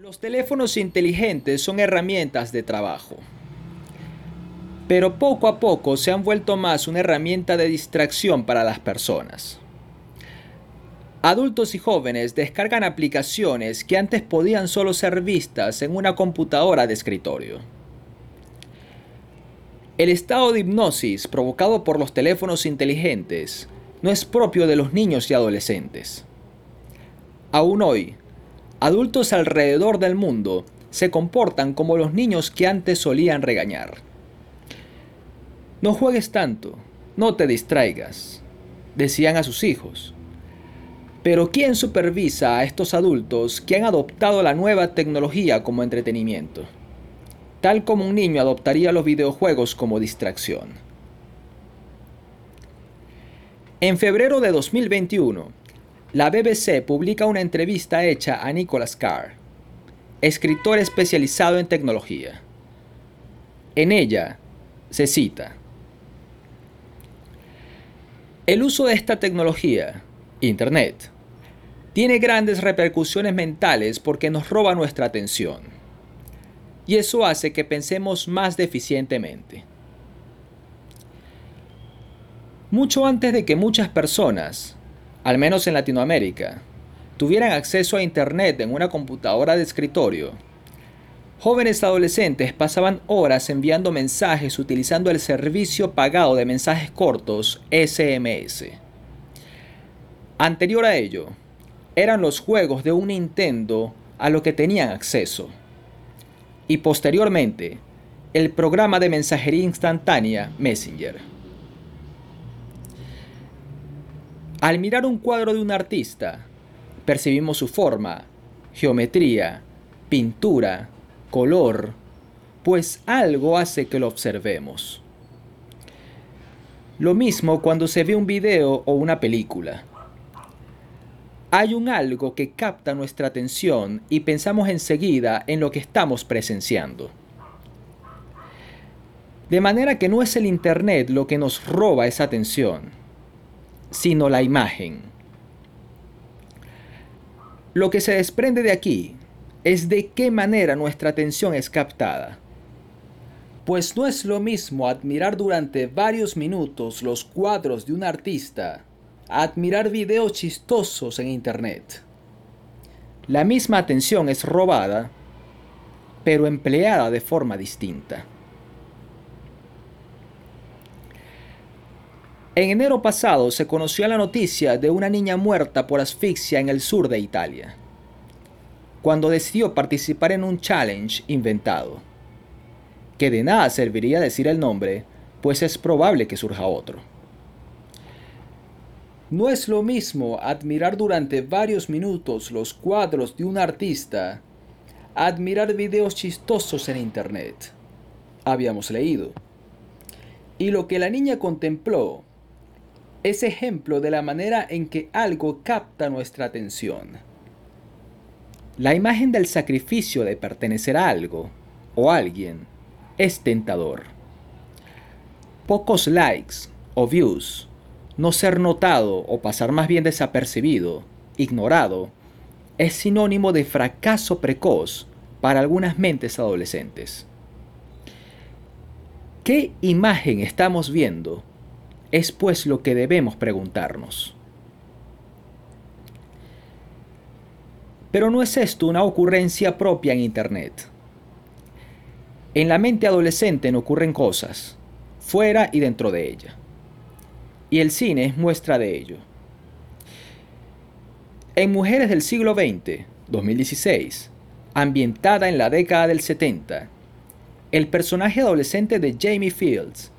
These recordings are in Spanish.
Los teléfonos inteligentes son herramientas de trabajo, pero poco a poco se han vuelto más una herramienta de distracción para las personas. Adultos y jóvenes descargan aplicaciones que antes podían solo ser vistas en una computadora de escritorio. El estado de hipnosis provocado por los teléfonos inteligentes no es propio de los niños y adolescentes. Aún hoy, adultos alrededor del mundo se comportan como los niños que antes solían regañar. No juegues tanto, no te distraigas, decían a sus hijos. Pero ¿quién supervisa a estos adultos que han adoptado la nueva tecnología como entretenimiento? Tal como un niño adoptaría los videojuegos como distracción. En febrero de 2021, la BBC publica una entrevista hecha a Nicholas Carr, escritor especializado en tecnología. En ella se cita, El uso de esta tecnología, Internet, tiene grandes repercusiones mentales porque nos roba nuestra atención. Y eso hace que pensemos más deficientemente. Mucho antes de que muchas personas, al menos en Latinoamérica, tuvieran acceso a Internet en una computadora de escritorio, jóvenes adolescentes pasaban horas enviando mensajes utilizando el servicio pagado de mensajes cortos SMS. Anterior a ello, eran los juegos de un Nintendo a lo que tenían acceso. Y posteriormente, el programa de mensajería instantánea Messenger. Al mirar un cuadro de un artista, percibimos su forma, geometría, pintura, color, pues algo hace que lo observemos. Lo mismo cuando se ve un video o una película hay un algo que capta nuestra atención y pensamos enseguida en lo que estamos presenciando. De manera que no es el Internet lo que nos roba esa atención, sino la imagen. Lo que se desprende de aquí es de qué manera nuestra atención es captada. Pues no es lo mismo admirar durante varios minutos los cuadros de un artista admirar videos chistosos en Internet. La misma atención es robada, pero empleada de forma distinta. En enero pasado se conoció la noticia de una niña muerta por asfixia en el sur de Italia, cuando decidió participar en un challenge inventado, que de nada serviría decir el nombre, pues es probable que surja otro. No es lo mismo admirar durante varios minutos los cuadros de un artista, admirar videos chistosos en Internet. Habíamos leído. Y lo que la niña contempló es ejemplo de la manera en que algo capta nuestra atención. La imagen del sacrificio de pertenecer a algo o alguien es tentador. Pocos likes o views no ser notado o pasar más bien desapercibido, ignorado, es sinónimo de fracaso precoz para algunas mentes adolescentes. ¿Qué imagen estamos viendo? Es pues lo que debemos preguntarnos. Pero no es esto una ocurrencia propia en Internet. En la mente adolescente no ocurren cosas, fuera y dentro de ella y el cine es muestra de ello. En Mujeres del siglo XX, 2016, ambientada en la década del 70, el personaje adolescente de Jamie Fields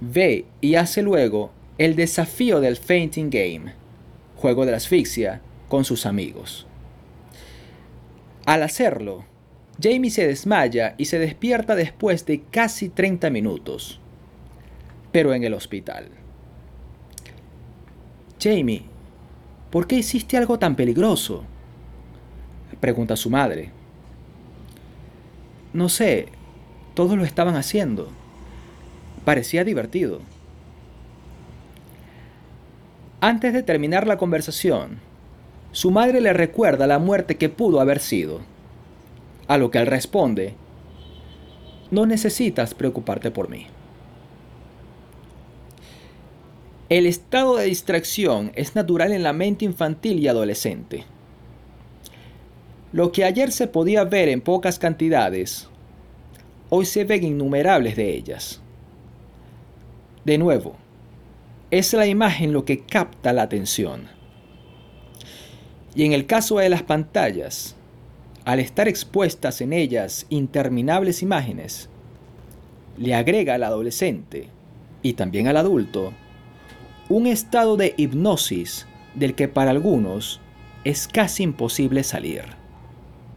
ve y hace luego el desafío del Fainting Game, juego de la asfixia, con sus amigos. Al hacerlo, Jamie se desmaya y se despierta después de casi 30 minutos, pero en el hospital. Jamie, ¿por qué hiciste algo tan peligroso? Pregunta su madre. No sé, todos lo estaban haciendo. Parecía divertido. Antes de terminar la conversación, su madre le recuerda la muerte que pudo haber sido. A lo que él responde, no necesitas preocuparte por mí. El estado de distracción es natural en la mente infantil y adolescente. Lo que ayer se podía ver en pocas cantidades, hoy se ven innumerables de ellas. De nuevo, es la imagen lo que capta la atención. Y en el caso de las pantallas, al estar expuestas en ellas interminables imágenes, le agrega al adolescente y también al adulto un estado de hipnosis del que para algunos es casi imposible salir.